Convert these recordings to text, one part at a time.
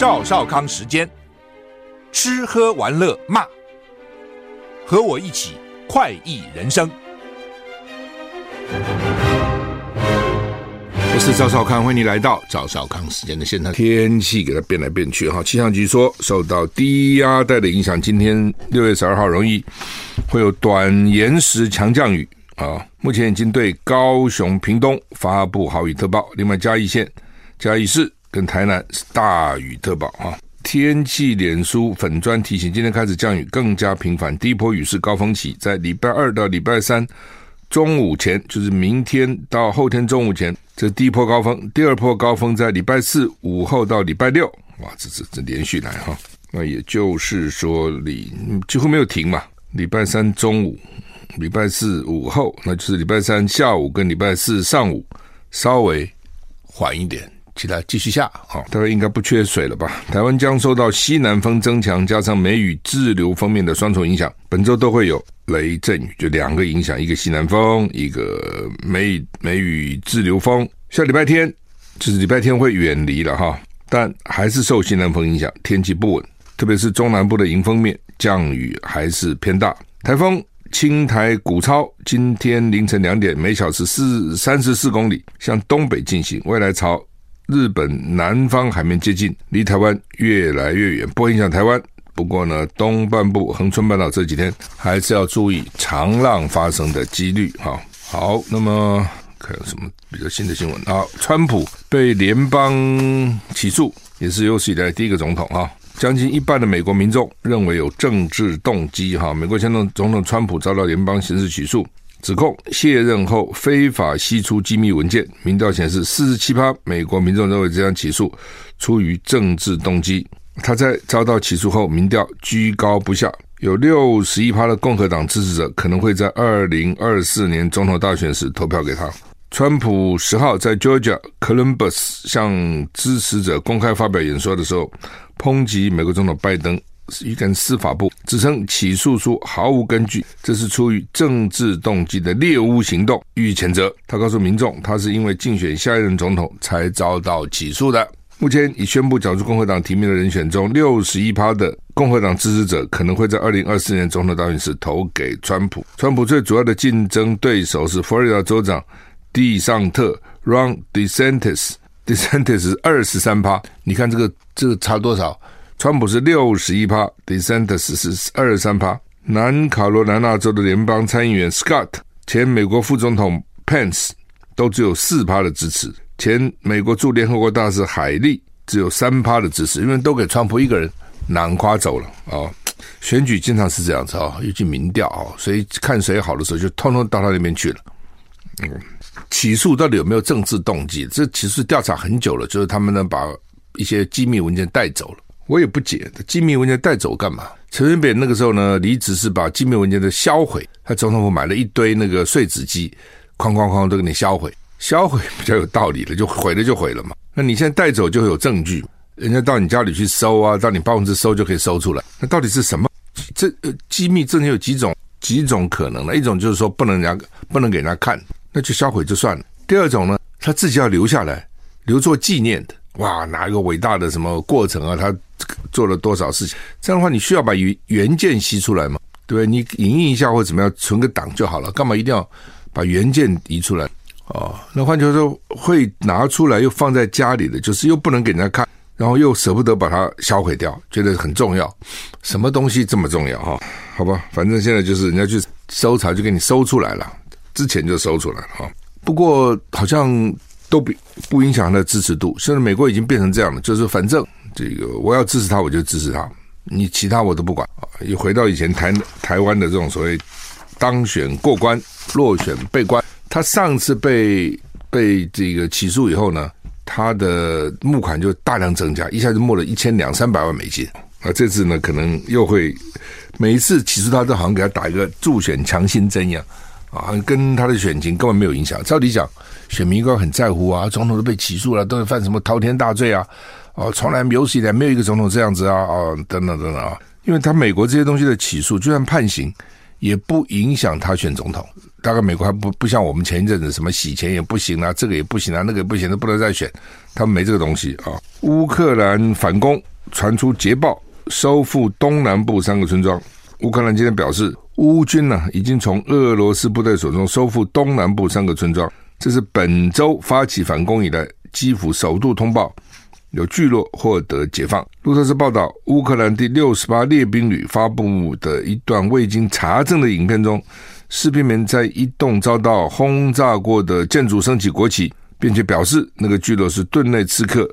赵少康时间，吃喝玩乐骂，和我一起快意人生。我是赵少康，欢迎你来到赵少康时间的现场。天气给它变来变去哈，气象局说受到低压带的影响，今天六月十二号容易会有短延时强降雨啊。目前已经对高雄、屏东发布豪雨特报，另外嘉义县、嘉义市。跟台南是大雨特报啊！天气脸书粉砖提醒，今天开始降雨更加频繁，第一波雨势高峰期在礼拜二到礼拜三中午前，就是明天到后天中午前，这第一波高峰。第二波高峰在礼拜四午后到礼拜六，哇，这这这连续来哈。那也就是说，你几乎没有停嘛。礼拜三中午，礼拜四午后，那就是礼拜三下午跟礼拜四上午稍微缓一点。其他继续下，好，大概应该不缺水了吧？台湾将受到西南风增强，加上梅雨滞留方面的双重影响，本周都会有雷阵雨，就两个影响，一个西南风，一个梅梅雨滞留风。下礼拜天就是礼拜天会远离了哈，但还是受西南风影响，天气不稳，特别是中南部的迎风面降雨还是偏大。台风青台古超今天凌晨两点，每小时四三十四公里向东北进行，未来朝。日本南方海面接近，离台湾越来越远，不影响台湾。不过呢，东半部恒春半岛这几天还是要注意长浪发生的几率。哈，好，那么看有什么比较新的新闻？啊，川普被联邦起诉，也是有史以来第一个总统。哈，将近一半的美国民众认为有政治动机。哈，美国前总统川普遭到联邦刑事起诉。指控卸任后非法吸出机密文件，民调显示四十七趴美国民众认为这项起诉出于政治动机。他在遭到起诉后，民调居高不下，有六十一趴的共和党支持者可能会在二零二四年总统大选时投票给他。川普十号在 Georgia Columbus 向支持者公开发表演说的时候，抨击美国总统拜登。一跟司法部指称起诉书毫无根据，这是出于政治动机的猎巫行动，予以谴责。他告诉民众，他是因为竞选下一任总统才遭到起诉的。目前已宣布角逐共和党提名的人选中，六十一趴的共和党支持者可能会在二零二四年总统大选时投给川普。川普最主要的竞争对手是佛罗里达州长蒂尚特 （Ron DeSantis），DeSantis 二十三趴。你看这个这个差多少？川普是六十一趴，DeSantis 是二十三趴。南卡罗来纳州的联邦参议员 Scott，前美国副总统 Pence 都只有四趴的支持。前美国驻联合国大使海利只有三趴的支持，因为都给川普一个人囊括走了啊、哦。选举经常是这样子啊，尤其民调啊，所以看谁好的时候就通通到他那边去了。嗯，起诉到底有没有政治动机？这其实调查很久了，就是他们呢把一些机密文件带走了。我也不解，机密文件带走干嘛？陈水扁那个时候呢，离职是把机密文件都销毁。他总统府买了一堆那个碎纸机，哐哐哐都给你销毁。销毁比较有道理的，就毁了就毁了嘛。那你现在带走就会有证据，人家到你家里去搜啊，到你办公室搜就可以搜出来。那到底是什么？这，机密证件有几种几种可能呢？一种就是说不能人家不能给人家看，那就销毁就算了。第二种呢，他自己要留下来，留作纪念的。哇，哪一个伟大的什么过程啊？他做了多少事情？这样的话，你需要把原原件吸出来嘛？对不对？你影印一下或怎么样，存个档就好了。干嘛一定要把原件移出来？哦，那换句话说，会拿出来又放在家里的，就是又不能给人家看，然后又舍不得把它销毁掉，觉得很重要。什么东西这么重要？哈，好吧，反正现在就是人家去搜查，就给你搜出来了，之前就搜出来了哈。不过好像。都不不影响他的支持度。甚至美国已经变成这样了，就是反正这个我要支持他，我就支持他，你其他我都不管啊。又回到以前台台湾的这种所谓当选过关，落选被关。他上次被被这个起诉以后呢，他的募款就大量增加，一下子募了一千两三百万美金。啊，这次呢可能又会每一次起诉他都好像给他打一个助选强心针一样啊，跟他的选情根本没有影响。照理讲。选民应该很在乎啊，总统都被起诉了，都是犯什么滔天大罪啊？哦，从来有史以来没有一个总统这样子啊！哦，等等等等啊！因为他美国这些东西的起诉，就算判刑，也不影响他选总统。大概美国还不不像我们前一阵子什么洗钱也不行啊，这个也不行啊，那个也不行，都不能再选，他们没这个东西啊。乌克兰反攻，传出捷报，收复东南部三个村庄。乌克兰今天表示，乌军呢、啊、已经从俄罗斯部队手中收复东南部三个村庄，这是本周发起反攻以来，基辅首度通报有聚落获得解放。路透社报道，乌克兰第六十八列兵旅发布的一段未经查证的影片中，士兵们在一栋遭到轰炸过的建筑升起国旗，并且表示那个聚落是顿内茨克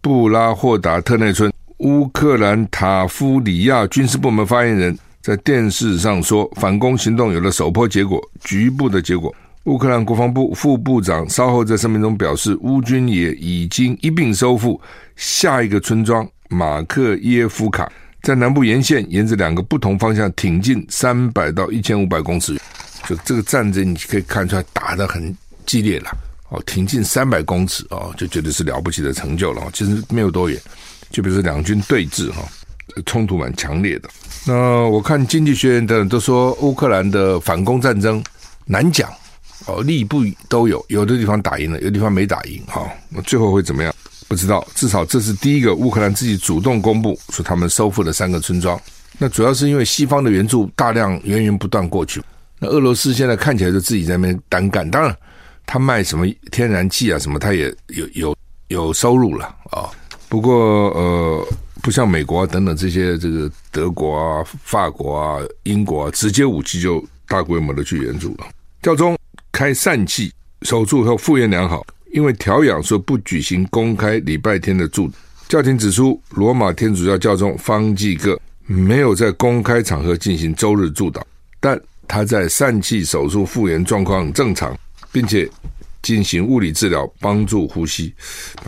布拉霍达特内村。乌克兰塔夫里亚军事部门发言人。在电视上说，反攻行动有了首波结果，局部的结果。乌克兰国防部副部长稍后在声明中表示，乌军也已经一并收复下一个村庄马克耶夫卡，在南部沿线沿着两个不同方向挺进三百到一千五百公尺。就这个战争，你可以看出来打得很激烈了哦，挺进三百公尺哦，就觉得是了不起的成就了。其实没有多远，就比如说两军对峙哈。冲突蛮强烈的。那我看经济学人等人都说，乌克兰的反攻战争难讲哦，利不都有，有的地方打赢了，有的地方没打赢。哈，那最后会怎么样？不知道。至少这是第一个乌克兰自己主动公布说他们收复了三个村庄。那主要是因为西方的援助大量源源不断过去。那俄罗斯现在看起来就自己在那边单干，当然他卖什么天然气啊什么，他也有有有收入了啊。不过呃。不像美国啊等等这些，这个德国啊、法国啊、英国啊，直接武器就大规模的去援助了。教宗开疝气手术后复原良好，因为调养说不举行公开礼拜天的祝。教廷指出，罗马天主教教宗方济各没有在公开场合进行周日祝祷，但他在疝气手术复原状况正常，并且进行物理治疗帮助呼吸。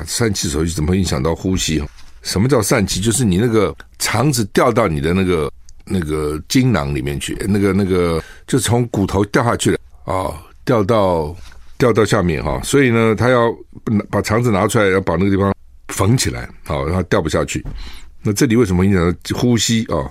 疝气手术怎么影响到呼吸？什么叫疝气？就是你那个肠子掉到你的那个那个精囊里面去，那个那个就从骨头掉下去了啊、哦，掉到掉到下面哈、哦。所以呢，他要把肠子拿出来，要把那个地方缝起来，好、哦，让它掉不下去。那这里为什么影响到呼吸啊、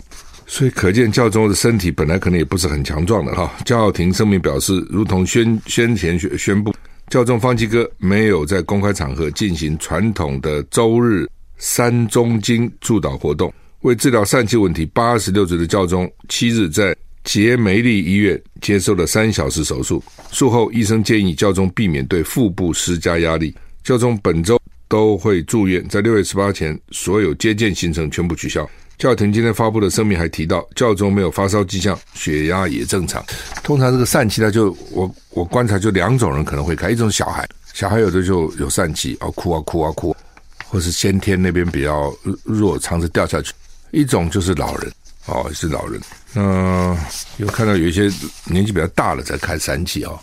所以可见教宗的身体本来可能也不是很强壮的哈、教廷声明表示，如同宣先前宣宣布，教宗方济哥没有在公开场合进行传统的周日。三中经祝祷活动，为治疗疝气问题，八十六岁的教宗七日在杰梅利医院接受了三小时手术。术后，医生建议教宗避免对腹部施加压力。教宗本周都会住院，在六月十八前，所有接见行程全部取消。教廷今天发布的声明还提到，教宗没有发烧迹象，血压也正常。通常这个疝气，呢就我我观察就两种人可能会开，一种小孩，小孩有的就有疝气，啊哭啊哭啊哭。或是先天那边比较弱，肠子掉下去；一种就是老人，哦，是老人。那，有看到有一些年纪比较大了才开疝气啊，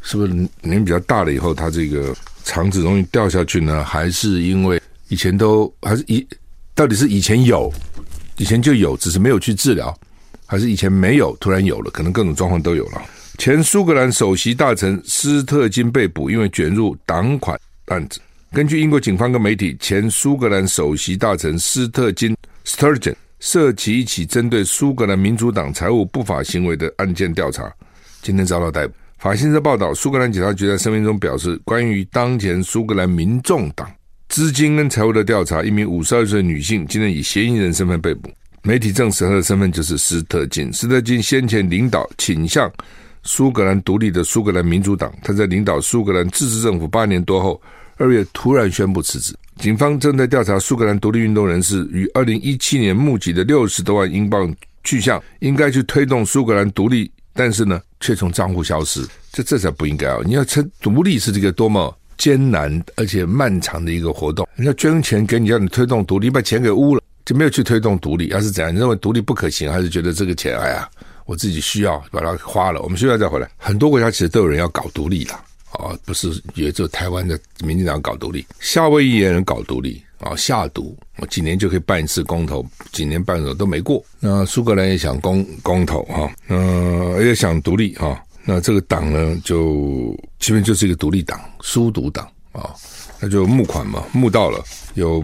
是不是年纪比较大了以后，他这个肠子容易掉下去呢？还是因为以前都还是以到底是以前有，以前就有，只是没有去治疗，还是以前没有，突然有了？可能各种状况都有了。前苏格兰首席大臣斯特金被捕，因为卷入党款案子。根据英国警方跟媒体，前苏格兰首席大臣斯特金 （Sturgeon） 涉及一起针对苏格兰民主党财务不法行为的案件调查，今天遭到逮捕。法新社报道，苏格兰警察局在声明中表示，关于当前苏格兰民众党资金跟财务的调查，一名五十二岁女性今天以嫌疑人身份被捕。媒体证实她的身份就是斯特金。斯特金先前领导倾向苏格兰独立的苏格兰民主党，他在领导苏格兰自治政府八年多后。二月突然宣布辞职。警方正在调查苏格兰独立运动人士于二零一七年募集的六十多万英镑去向，应该去推动苏格兰独立，但是呢，却从账户消失。这这才不应该哦！你要称独立是这个多么艰难而且漫长的一个活动。人家捐钱给你，让你推动独立，把钱给污了，就没有去推动独立。要是怎样？你认为独立不可行，还是觉得这个钱，哎呀，我自己需要把它花了？我们需要再回来。很多国家其实都有人要搞独立了。啊，不是也就台湾的民进党搞独立，夏威夷也能搞独立啊，下毒，我几年就可以办一次公投，几年办了都没过。那苏格兰也想公公投哈，呃，也想独立哈，那这个党呢，就基本就是一个独立党，苏独党啊，那就募款嘛，募到了有，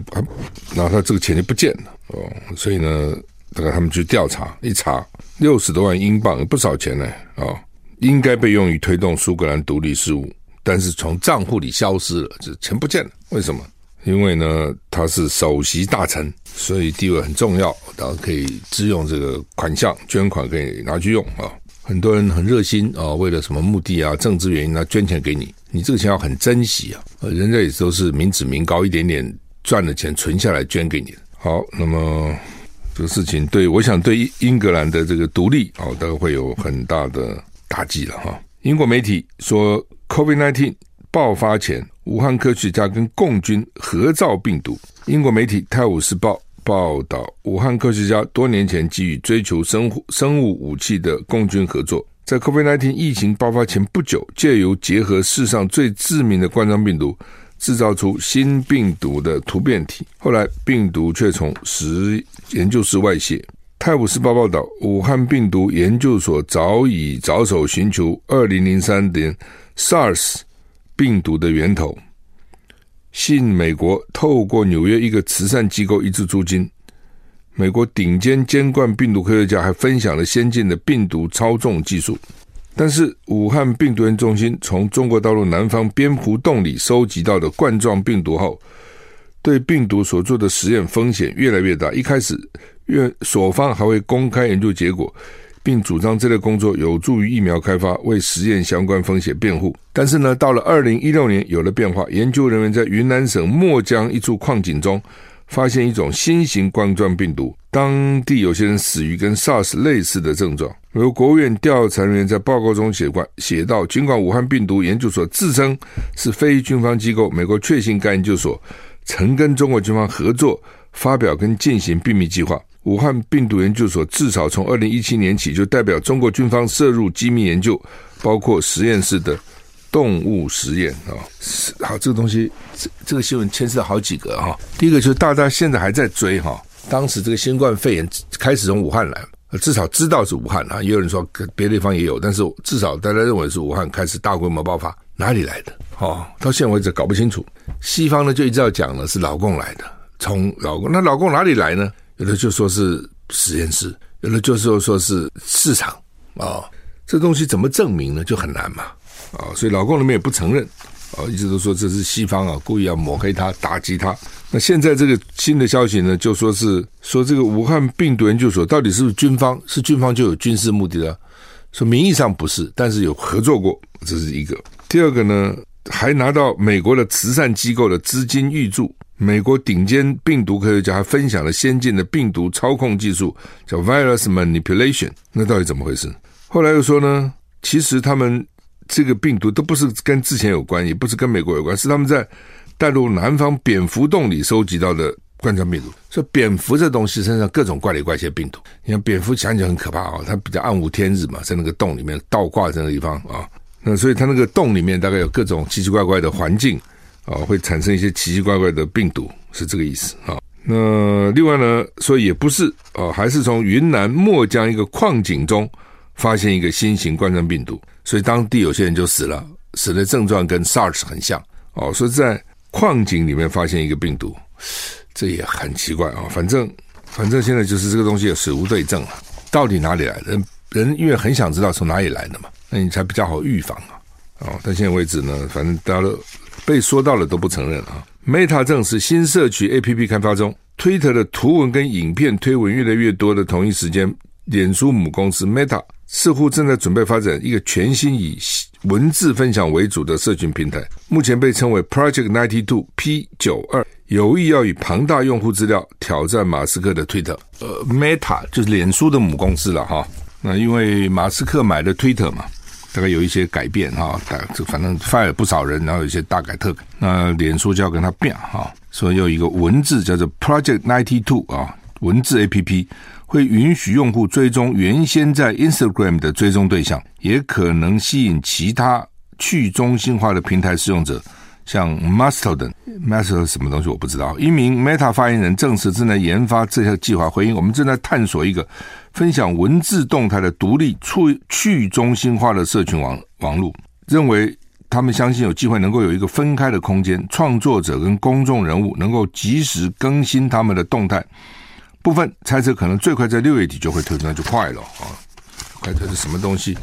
然后他这个钱就不见了哦，所以呢，大概他们去调查一查，六十多万英镑，不少钱呢啊。应该被用于推动苏格兰独立事务，但是从账户里消失了，这钱不见了。为什么？因为呢，他是首席大臣，所以地位很重要，然后可以支用这个款项，捐款可以拿去用啊。很多人很热心啊，为了什么目的啊，政治原因啊，捐钱给你，你这个钱要很珍惜啊。人家也都是民脂民膏，一点点赚的钱存下来捐给你。好，那么这个事情对我想对英格兰的这个独立啊，大概会有很大的打击了哈。英国媒体说，COVID-19 爆发前。武汉科学家跟共军合造病毒。英国媒体《泰晤士报》报道，武汉科学家多年前基于追求生物生物武器的共军合作，在 COVID-19 疫情爆发前不久，借由结合世上最致命的冠状病毒，制造出新病毒的突变体。后来病毒却从实研究室外泄。《泰晤士报》报道，武汉病毒研究所早已着手寻求2003年 SARS。病毒的源头，信美国透过纽约一个慈善机构一支租金。美国顶尖监管病毒科学家还分享了先进的病毒操纵技术。但是，武汉病毒研究中心从中国大陆南方蝙蝠洞里收集到的冠状病毒后，对病毒所做的实验风险越来越大。一开始，院所方还会公开研究结果。并主张这类工作有助于疫苗开发，为实验相关风险辩护。但是呢，到了二零一六年有了变化，研究人员在云南省墨江一处矿井中发现一种新型冠状病毒，当地有些人死于跟 SARS 类似的症状。由国务院调查人员在报告中写过写道：尽管武汉病毒研究所自称是非军方机构，美国确信该研究所曾跟中国军方合作，发表跟进行秘密计划。武汉病毒研究所至少从二零一七年起就代表中国军方涉入机密研究，包括实验室的动物实验啊。好，这个东西，这这个新闻牵涉好几个哈。第一个就是大家现在还在追哈，当时这个新冠肺炎开始从武汉来，至少知道是武汉啊。也有人说别的地方也有，但是至少大家认为是武汉开始大规模爆发，哪里来的？哦，到现在为止搞不清楚。西方呢就一直要讲了是老共来的，从老共，那老共哪里来呢？有的就说是实验室，有的就说说是市场啊、这东西怎么证明呢？就很难嘛啊、所以老共那边也不承认啊、一直都说这是西方啊故意要抹黑他、打击他。那现在这个新的消息呢，就说是说这个武汉病毒研究所到底是不是军方？是军方就有军事目的了？说名义上不是，但是有合作过，这是一个。第二个呢，还拿到美国的慈善机构的资金预注。美国顶尖病毒科学家还分享了先进的病毒操控技术，叫 virus manipulation。那到底怎么回事？后来又说呢，其实他们这个病毒都不是跟之前有关，也不是跟美国有关，是他们在大陆南方蝙蝠洞里收集到的冠状病毒。说蝙蝠这东西身上各种怪里怪气的病毒，你看蝙蝠想起来很可怕啊，它比较暗无天日嘛，在那个洞里面倒挂在那个地方啊，那所以它那个洞里面大概有各种奇奇怪怪的环境。啊，会产生一些奇奇怪怪的病毒，是这个意思啊。那另外呢，说也不是啊，还是从云南墨江一个矿井中发现一个新型冠状病毒，所以当地有些人就死了，死的症状跟 SARS 很像哦。说在矿井里面发现一个病毒，这也很奇怪啊。反正反正现在就是这个东西也死无对证啊，到底哪里来的？人人因为很想知道从哪里来的嘛，那你才比较好预防啊。哦，到现在为止呢，反正大家都。被说到了都不承认啊！Meta 证实新社区 APP 开发中，Twitter 的图文跟影片推文越来越多的同一时间，脸书母公司 Meta 似乎正在准备发展一个全新以文字分享为主的社群平台，目前被称为 Project Ninety Two P 九二，有意要以庞大用户资料挑战马斯克的 Twitter。呃，Meta 就是脸书的母公司了哈。那因为马斯克买了 Twitter 嘛。大概有一些改变哈，这反正 fire 不少人，然后有一些大改特改。那脸书就要跟他变哈，所以有一个文字叫做 Project Ninety Two 啊，文字 APP 会允许用户追踪原先在 Instagram 的追踪对象，也可能吸引其他去中心化的平台使用者。像 Mastodon，Mastodon 什么东西我不知道。一名 Meta 发言人证实正在研发这项计划，回应我们正在探索一个分享文字动态的独立、去去中心化的社群网网络。认为他们相信有机会能够有一个分开的空间，创作者跟公众人物能够及时更新他们的动态。部分猜测可能最快在六月底就会推出，那就快了啊！快推是什么东西？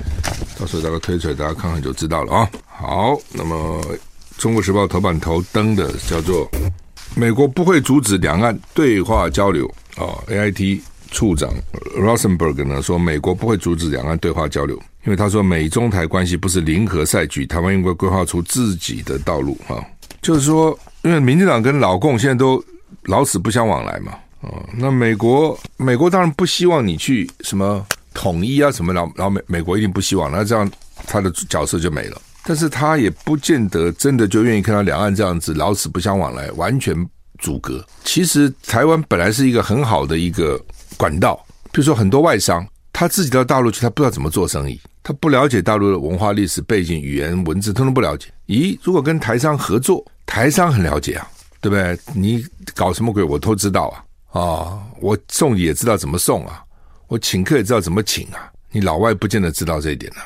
到时候大概推出来，大家看看就知道了啊。好，那么《中国时报》头版头登的叫做“美国不会阻止两岸对话交流”啊，AIT 处长 Rosenberg 呢说，美国不会阻止两岸对话交流，因为他说美中台关系不是零和赛局，台湾应该规划出自己的道路啊。就是说，因为民进党跟老共现在都老死不相往来嘛。啊，那美国美国当然不希望你去什么统一啊什么，然后然后美美国一定不希望，那这样他的角色就没了。但是他也不见得真的就愿意看到两岸这样子老死不相往来，完全阻隔。其实台湾本来是一个很好的一个管道，比如说很多外商他自己到大陆去，他不知道怎么做生意，他不了解大陆的文化、历史背景、语言、文字，通通不了解。咦，如果跟台商合作，台商很了解啊，对不对？你搞什么鬼，我都知道啊。啊、我送也知道怎么送啊，我请客也知道怎么请啊。你老外不见得知道这一点啊，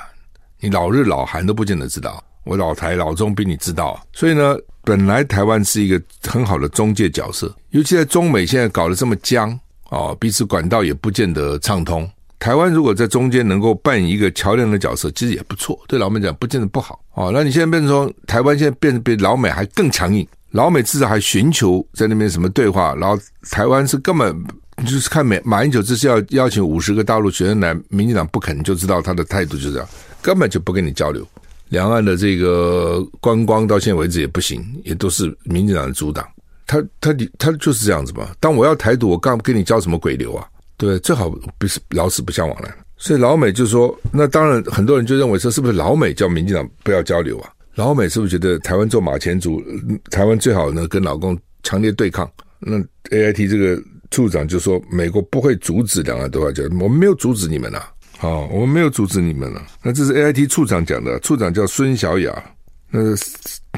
你老日老韩都不见得知道。我老台老中比你知道，所以呢，本来台湾是一个很好的中介角色，尤其在中美现在搞得这么僵哦，彼此管道也不见得畅通。台湾如果在中间能够扮演一个桥梁的角色，其实也不错。对老美讲，不见得不好哦。那你现在变成说，台湾现在变得比老美还更强硬。老美至少还寻求在那边什么对话，然后台湾是根本就是看美马英九这是要邀请五十个大陆学生来，民进党不肯，就知道他的态度就这样，根本就不跟你交流。两岸的这个观光到现在为止也不行，也都是民进党的阻挡。他他你他就是这样子嘛。当我要台独，我刚跟你交什么鬼流啊？对？最好不是老死不相往来。所以老美就说，那当然很多人就认为说，是不是老美叫民进党不要交流啊？老美是不是觉得台湾做马前卒，台湾最好呢跟老公强烈对抗？那 AIT 这个处长就说，美国不会阻止两岸对话交，我们没有阻止你们呐，好，我们没有阻止你们了。那这是 AIT 处长讲的，处长叫孙小雅。那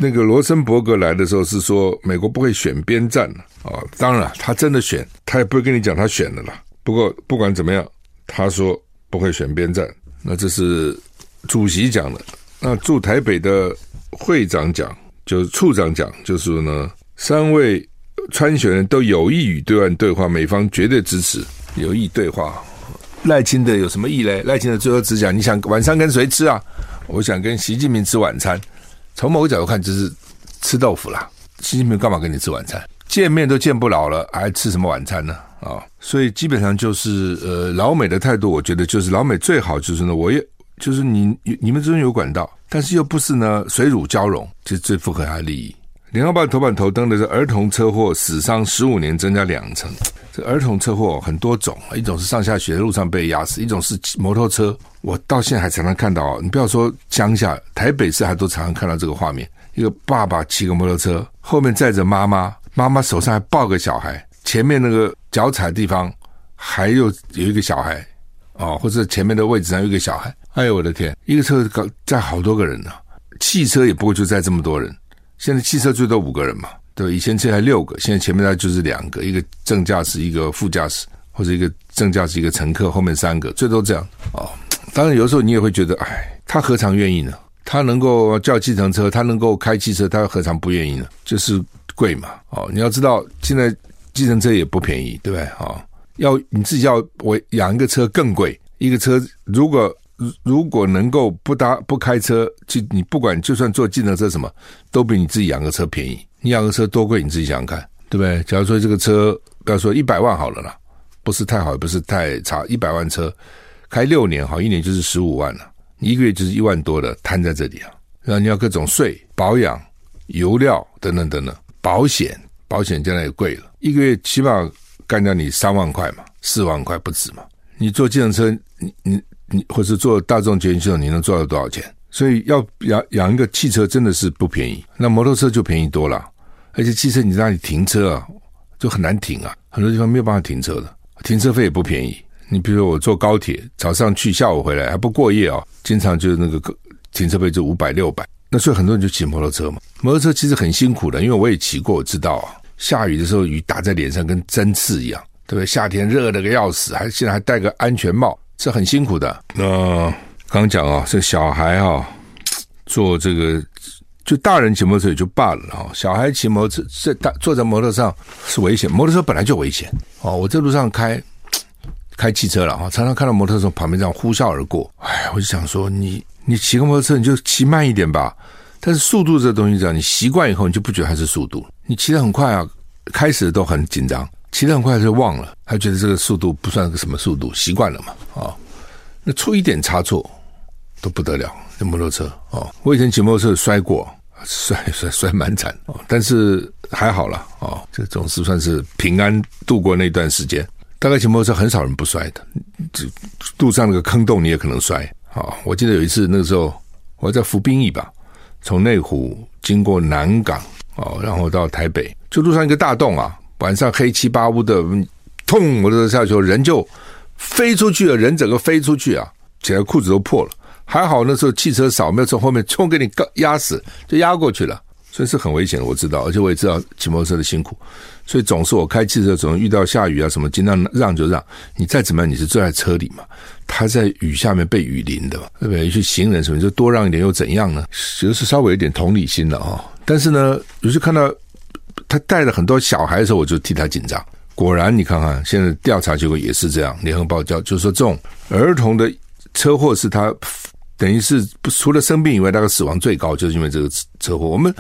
那个罗森伯格来的时候是说，美国不会选边站了啊，当然，他真的选，他也不会跟你讲他选了啦。不过不管怎么样，他说不会选边站，那这是主席讲的。那驻台北的会长讲，就是处长讲，就是呢，三位参选人都有意与对岸对话，美方绝对支持有意对话。赖清德有什么意嘞？赖清德最后只讲，你想晚餐跟谁吃啊？我想跟习近平吃晚餐。从某个角度看，就是吃豆腐啦。习近平干嘛跟你吃晚餐？见面都见不了了，还吃什么晚餐呢？啊，所以基本上就是呃，老美的态度，我觉得就是老美最好就是呢，我也。就是你你们之间有管道，但是又不是呢水乳交融，这最符合他的利益。联合报头版头登的是儿童车祸死伤十五年增加两成。这儿童车祸很多种，一种是上下学路上被压死，一种是摩托车。我到现在还常常看到，你不要说乡下，台北市还都常常看到这个画面：一个爸爸骑个摩托车，后面载着妈妈，妈妈手上还抱个小孩，前面那个脚踩的地方还有有一个小孩。哦，或者前面的位置上有一个小孩，哎呦我的天，一个车搞载好多个人呢，汽车也不会就载这么多人。现在汽车最多五个人嘛，对，以前车还六个，现在前面那就是两个，一个正驾驶，一个副驾驶，或者一个正驾驶，一个乘客，后面三个，最多这样。哦，当然有时候你也会觉得，哎，他何尝愿意呢？他能够叫计程车，他能够开汽车，他何尝不愿意呢？就是贵嘛。哦，你要知道，现在计程车也不便宜，对不对？哦。要你自己要我养一个车更贵，一个车如果如果能够不搭不开车，就你不管就算坐计程车什么，都比你自己养个车便宜。你养个车多贵，你自己想想看，对不对？假如说这个车不要说一百万好了啦，不是太好，也不是太差，一百万车开六年好，一年就是十五万了，你一个月就是一万多的摊在这里啊。然后你要各种税、保养、油料等等等等，保险保险现在也贵了，一个月起码。干掉你三万块嘛，四万块不止嘛？你坐计程车，你你你，或是坐大众捷运系统，你能赚到多少钱？所以要养养一个汽车真的是不便宜。那摩托车就便宜多了，而且汽车你在那里停车啊，就很难停啊，很多地方没有办法停车的，停车费也不便宜。你比如说我坐高铁，早上去，下午回来还不过夜啊，经常就是那个停车费就五百六百。那所以很多人就骑摩托车嘛，摩托车其实很辛苦的，因为我也骑过，我知道啊。下雨的时候，雨打在脸上跟针刺一样，对不对？夏天热的个要死，还现在还戴个安全帽，这很辛苦的。那刚讲啊，这小孩啊，坐这个就大人骑摩托车也就罢了啊，小孩骑摩托车在大坐在摩托上是危险，摩托车本来就危险哦。我在路上开，开汽车了哈，常常看到摩托车从旁边这样呼啸而过，哎，我就想说，你你骑个摩托车你就骑慢一点吧。但是速度这东西这样，你习惯以后你就不觉得它是速度，你骑得很快啊，开始都很紧张，骑得很快就忘了，还觉得这个速度不算个什么速度，习惯了嘛啊，那出一点差错都不得了，这摩托车哦，我以前骑摩托车摔过。摔 摔摔蛮惨哦，但是还好了哦，这总是算是平安度过那段时间。大概骑摩托车很少人不摔的，这路上那个坑洞你也可能摔啊、哦。我记得有一次那个时候我在服兵役吧，从内湖经过南港哦，然后到台北，就路上一个大洞啊，晚上黑漆八乌的，砰，我就下去，人就飞出去了，人整个飞出去啊，起来裤子都破了。还好那时候汽车少，没有从后面冲给你压死，就压过去了，所以是很危险的。我知道，而且我也知道骑摩托车的辛苦，所以总是我开汽车总是遇到下雨啊什么，尽量让就让。你再怎么样，你是坐在车里嘛，他在雨下面被雨淋的嘛，对不对？去行人什么就多让一点又怎样呢？就是稍微有点同理心了啊。但是呢，有时看到他带了很多小孩的时候，我就替他紧张。果然，你看看现在调查结果也是这样，联合报叫就是说这种儿童的车祸是他。等于是除了生病以外，大概死亡最高就是因为这个车祸。我们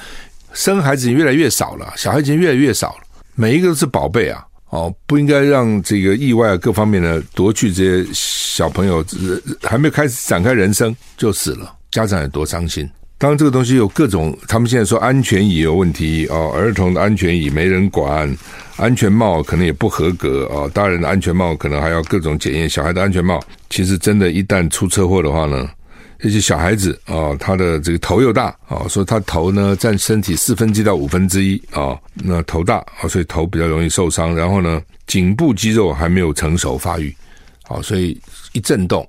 生孩子越来越少了，小孩子越来越少了，每一个都是宝贝啊！哦，不应该让这个意外各方面的夺去这些小朋友，还没开始展开人生就死了，家长有多伤心。当，这个东西有各种，他们现在说安全椅有问题哦，儿童的安全椅没人管，安全帽可能也不合格哦，大人的安全帽可能还要各种检验，小孩的安全帽其实真的，一旦出车祸的话呢？这些小孩子啊，他的这个头又大啊，说他头呢占身体四分之一到五分之一啊，那头大啊，所以头比较容易受伤。然后呢，颈部肌肉还没有成熟发育，好，所以一震动，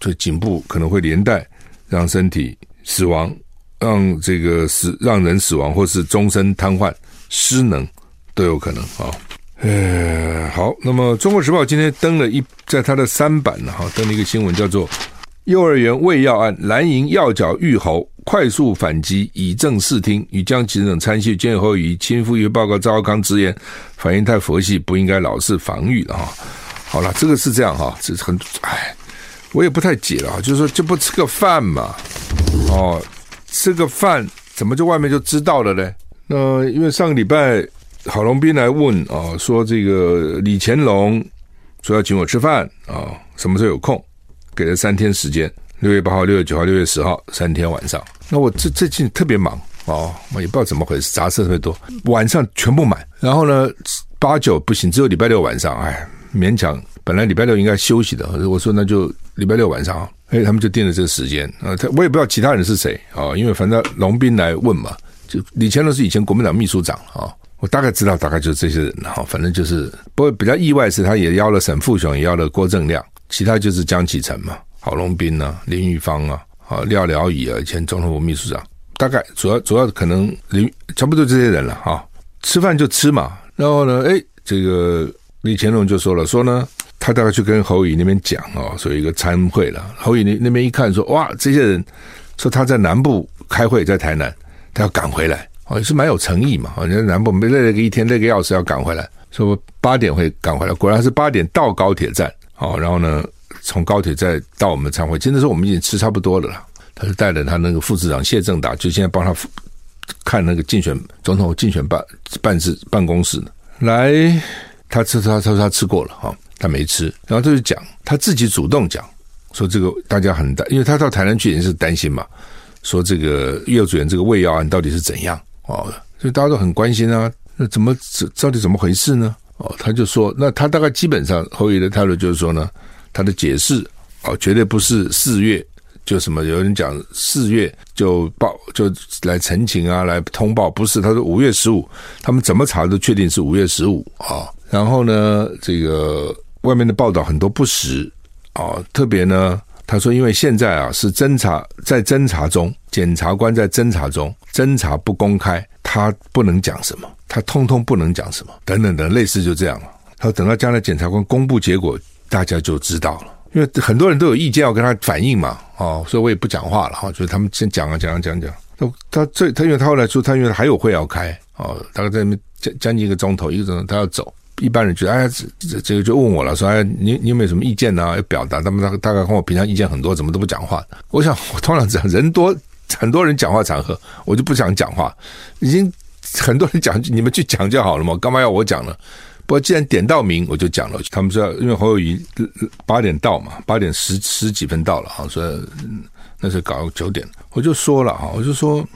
所以颈部可能会连带让身体死亡，让这个死让人死亡，或是终身瘫痪、失能都有可能啊。呃，好，那么《中国时报》今天登了一在它的三版呢，哈，登了一个新闻，叫做。幼儿园喂药案，蓝营药脚愈喉，快速反击，以正视听，与江启臣等参叙，监后与亲赴于报告，赵康直言，反应太佛系，不应该老是防御了哈。好了，这个是这样哈，这是很哎，我也不太解了，就是说，这不吃个饭嘛？哦，吃个饭怎么就外面就知道了呢？那因为上个礼拜郝龙斌来问啊，说这个李乾隆说要请我吃饭啊，什么时候有空？给了三天时间，六月八号、六月九号、六月十号三天晚上。那我这最近特别忙哦，我也不知道怎么回事，杂事特别多，晚上全部满。然后呢，八九不行，只有礼拜六晚上，哎，勉强。本来礼拜六应该休息的，我说那就礼拜六晚上，哎，他们就定了这个时间啊。他我也不知道其他人是谁啊，因为反正龙斌来问嘛，就李干龙是以前国民党秘书长啊，我大概知道，大概就是这些人哈。反正就是，不过比较意外是，他也邀了沈富雄，也邀了郭正亮。其他就是江启臣嘛，郝龙斌啊，林玉芳啊，啊廖了以啊，以前总统府秘书长，大概主要主要可能林差不多这些人了哈、吃饭就吃嘛，然后呢，哎，这个李乾隆就说了，说呢，他大概去跟侯乙那边讲哦，说一个参会了。侯乙那那边一看说，哇，这些人说他在南部开会，在台南，他要赶回来，哦，也是蛮有诚意嘛。哦，你在南部没累了个一天，累个要死要赶回来，说八点会赶回来，果然是八点到高铁站。好，然后呢，从高铁再到我们参会，真的是我们已经吃差不多了啦。他就带着他那个副市长谢正达，就现在帮他看那个竞选总统竞选办办事办公室呢。来，他吃他他说他吃过了哈，他没吃，然后他就讲他自己主动讲说这个大家很担，因为他到台南去也是担心嘛，说这个幼稚园这个喂药案到底是怎样哦，所以大家都很关心啊，那怎么到底怎么回事呢？哦，他就说，那他大概基本上侯友的态度就是说呢，他的解释哦，绝对不是四月就什么，有人讲四月就报就来陈情啊，来通报，不是，他说五月十五，他们怎么查都确定是五月十五啊。然后呢，这个外面的报道很多不实啊，特别呢，他说因为现在啊是侦查在侦查中，检察官在侦查中，侦查不公开，他不能讲什么。他通通不能讲什么，等等等，类似就这样了。他说等到将来检察官公布结果，大家就知道了。因为很多人都有意见要跟他反映嘛，哦，所以我也不讲话了哈。就是他们先讲啊讲啊讲讲。他他这他因为他后来说他因为还有会要开哦，大概在那将将近一个钟头一个钟头他要走，一般人觉得，哎，这这这个就问我了，说，哎，你你有没有什么意见呢？要表达？他们大大概跟我平常意见很多，怎么都不讲话？我想，我通常这样，人多，很多人讲话场合，我就不想讲话。已经很多人讲，你们去讲就好了嘛，干嘛要我讲呢？不过既然点到名，我就讲了。他们说，因为侯友宜八点到嘛，八点十十几分到了哈，说那是搞九点，我就说了哈，我就说，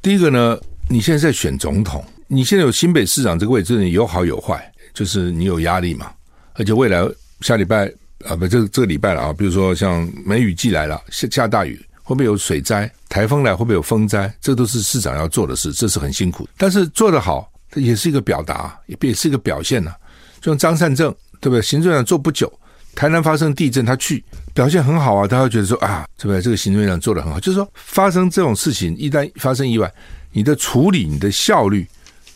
第一个呢，你现在在选总统，你现在有新北市长这个位置，你有好有坏。就是你有压力嘛，而且未来下礼拜啊，不，这这个礼拜了啊，比如说像梅雨季来了，下下大雨，会不会有水灾？台风来会不会有风灾？这都是市长要做的事，这是很辛苦。但是做得好，它也是一个表达，也也是一个表现呐、就像张善政，对不对？行政院长做不久，台南发生地震，他去表现很好啊，他会觉得说啊，对不对？这个行政院长做得很好。就是说，发生这种事情，一旦发生意外，你的处理、你的效率、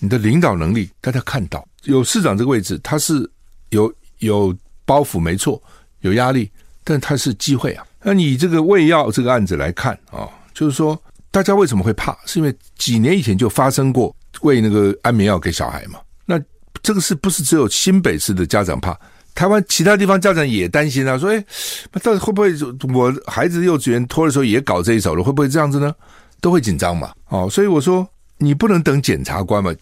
你的领导能力，大家看到。有市长这个位置，他是有有包袱，没错，有压力，但他是机会啊。那你这个喂药这个案子来看啊，就是说大家为什么会怕？是因为几年以前就发生过喂那个安眠药给小孩嘛？那这个是不是只有新北市的家长怕？台湾其他地方家长也担心啊，说哎，那到底会不会我孩子幼稚园托的时候也搞这一手了？会不会这样子呢？都会紧张嘛？哦，所以我说你不能等检察官嘛。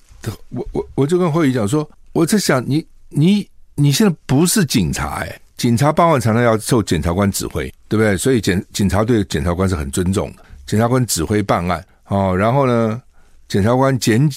我我我就跟会议讲说，我在想你你你现在不是警察哎，警察办案常常要受检察官指挥，对不对？所以检警察对检察官是很尊重的，检察官指挥办案哦。然后呢，检察官检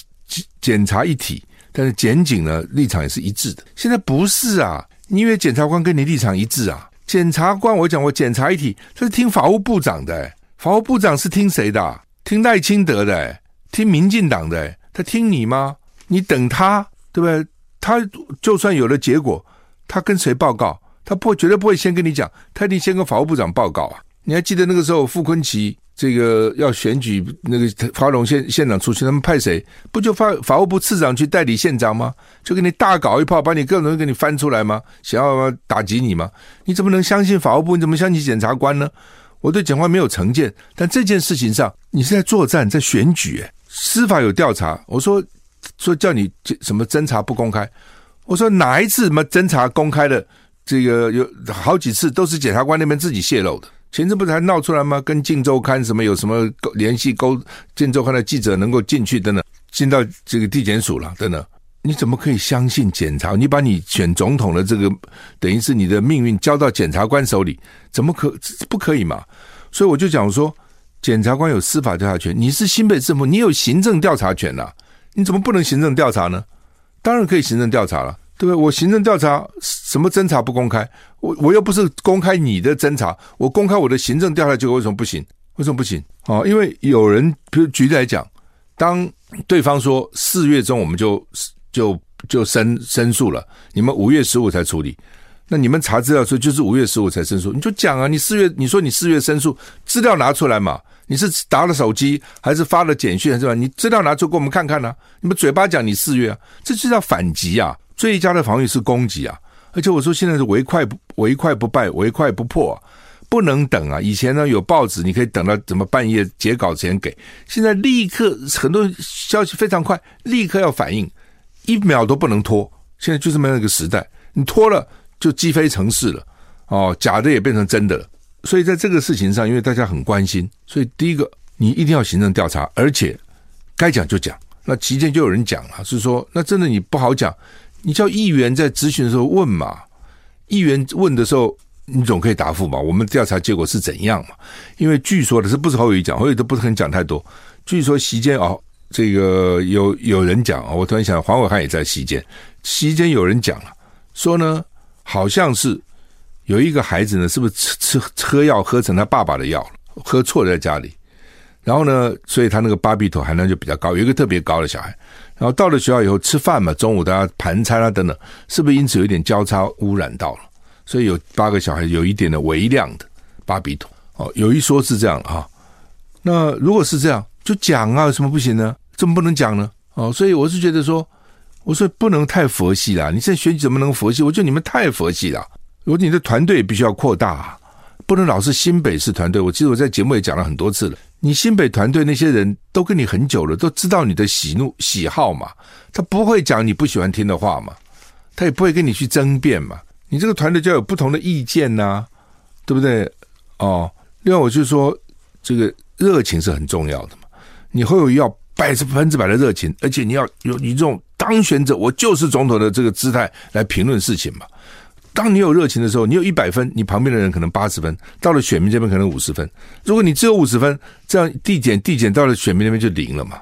检察一体，但是检警呢立场也是一致的。现在不是啊，你以为检察官跟你立场一致啊？检察官我讲我检察一体，这是听法务部长的，法务部长是听谁的？听赖清德的，听民进党的。他听你吗？你等他，对不对？他就算有了结果，他跟谁报告？他不会，绝对不会先跟你讲，他一定先跟法务部长报告啊！你还记得那个时候，傅昆奇这个要选举那个花龙县县长出去，他们派谁？不就发法务部次长去代理县长吗？就给你大搞一炮，把你各种人给你翻出来吗？想要打击你吗？你怎么能相信法务部？你怎么相信检察官呢？我对检察官没有成见，但这件事情上，你是在作战，在选举，司法有调查，我说说叫你什么侦查不公开，我说哪一次什么侦查公开的，这个有好几次都是检察官那边自己泄露的，前阵不是还闹出来吗？跟《镜周刊》什么有什么联系勾，《镜周刊》的记者能够进去等等，进到这个地检署了等等，你怎么可以相信检察？你把你选总统的这个等于是你的命运交到检察官手里，怎么可不可以嘛？所以我就讲说。检察官有司法调查权，你是新北政府，你有行政调查权呐、你怎么不能行政调查呢？当然可以行政调查了，对不对？我行政调查什么侦查不公开？我我又不是公开你的侦查，我公开我的行政调查结果为什么不行？为什么不行？哦，因为有人，比如举例来讲，当对方说四月中我们就就就申申诉了，你们五月十五才处理。那你们查资料说就是五月十五才申诉，你就讲啊，你四月你说你四月申诉，资料拿出来嘛？你是打了手机还是发了简讯是吧？你资料拿出给我们看看呢、你们嘴巴讲你四月啊，这就叫反击啊！最佳的防御是攻击啊！而且我说现在是唯快不唯快不败，唯快不破、啊，不能等啊！以前呢有报纸你可以等到怎么半夜截稿前给，现在立刻很多消息非常快，立刻要反应，一秒都不能拖。现在就这么样一个时代，你拖了。就击飞成是了，哦，假的也变成真的了。所以在这个事情上，因为大家很关心，所以第一个你一定要行政调查，而且该讲就讲。那期间就有人讲了，是说那真的你不好讲，你叫议员在咨询的时候问嘛，议员问的时候你总可以答复嘛。我们调查结果是怎样嘛？因为据说的是不是侯友宜讲，侯友宜都不是很讲太多。据说席间哦，这个有有人讲啊，我突然想黄伟汉也在席间，席间有人讲了，说呢。好像是有一个孩子呢，是不是吃吃喝药喝成他爸爸的药了？喝错了在家里，然后呢，所以他那个巴比妥含量就比较高。有一个特别高的小孩，然后到了学校以后吃饭嘛，中午大家盘餐啊等等，是不是因此有一点交叉污染到了？所以有八个小孩有一点的微量的巴比妥哦，有一说是这样啊。那如果是这样，就讲啊，有什么不行呢？怎么不能讲呢？哦，所以我是觉得说。我说不能太佛系了，你现在选举怎么能佛系？我觉得你们太佛系了。如果你的团队必须要扩大，不能老是新北市团队。我记得我在节目也讲了很多次了，你新北团队那些人都跟你很久了，都知道你的喜怒喜好嘛，他不会讲你不喜欢听的话嘛，他也不会跟你去争辩嘛。你这个团队就要有不同的意见呐、对不对？哦，另外我就说，这个热情是很重要的嘛。你会有要百分之百的热情，而且你要有你这种当选者，我就是总统的这个姿态来评论事情嘛。当你有热情的时候，你有一百分，你旁边的人可能八十分，到了选民这边可能五十分。如果你只有五十分，这样递减递减到了选民那边就零了嘛。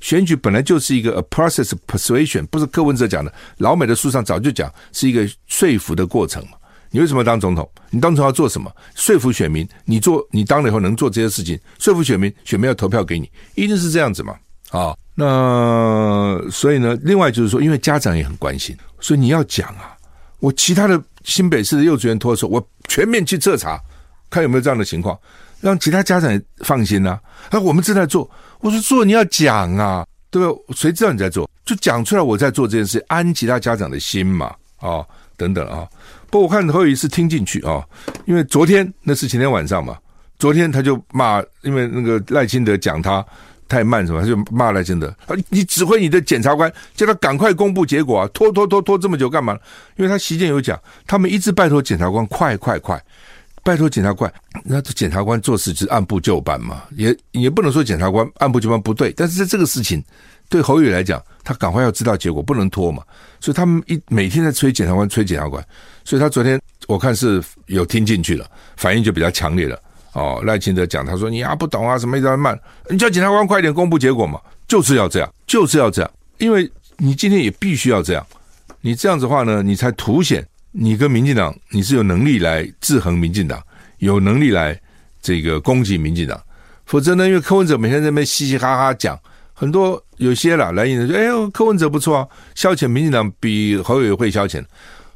选举本来就是一个 a process persuasion，不是柯文哲讲的，老美的书上早就讲是一个说服的过程嘛。你为什么当总统？你当总统要做什么？说服选民，你做你当了以后能做这些事情，说服选民，选民要投票给你，一定是这样子嘛。啊，那所以呢，另外就是说，因为家长也很关心，所以你要讲啊。我其他的新北市的幼稚园脱手，我全面去彻查，看有没有这样的情况，让其他家长放心呐、啊。我们正在做，我说做你要讲啊，对不对？谁知道你在做？就讲出来我在做这件事，安其他家长的心嘛，啊、等等啊。不过我看侯友宜是听进去啊、因为昨天那是前天晚上嘛，昨天他就骂，因为那个赖清德讲他。太慢是吧？他就骂赖清德，你指挥你的检察官，叫他赶快公布结果啊！拖拖拖拖这么久干嘛？因为他席间有讲，他们一直拜托检察官快快快，拜托检察官，那检察官做事就是按部就班嘛，也也不能说检察官按部就班不对，但是在这个事情对侯宇来讲，他赶快要知道结果，不能拖嘛，所以他们一每天在催检察官，催检察官，所以他昨天我看是有听进去了，反应就比较强烈了。哦，赖清德讲，他说你啊不懂啊，什么一直在慢，你叫检察官快点公布结果嘛，就是要这样，就是要这样，因为你今天也必须要这样，你这样子话呢，你才凸显你跟民进党你是有能力来制衡民进党，有能力来这个攻击民进党，否则呢，因为柯文哲每天在那边嘻嘻哈哈讲，很多有些啦来人说，哎呦，柯文哲不错啊，消遣民进党比侯友会消遣，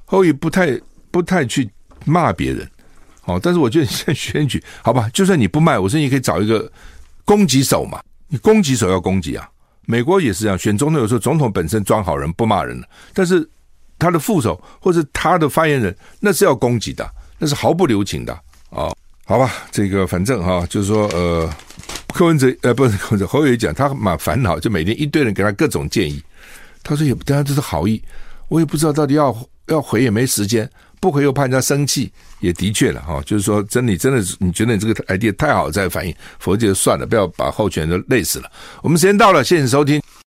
侯友不太不太去骂别人。哦，但是我觉得你现在 选举，好吧，就算你不卖，我说你可以找一个攻击手嘛。你攻击手要攻击啊。美国也是这样，选总统有时候总统本身装好人不骂人的，但是他的副手或者他的发言人那是要攻击的，那是毫不留情的啊、哦。好吧，这个反正哈、就是说呃，柯文哲呃不是柯文哲，侯友讲他蛮烦恼，就每天一堆人给他各种建议，他说也不当然这是好意，我也不知道到底要要回也没时间。不回又怕人家生气，也的确了哈，就是说，真你真的，你觉得你这个 idea 太好再反应，否则就算了，不要把候选人都累死了。我们时间到了，谢谢收听。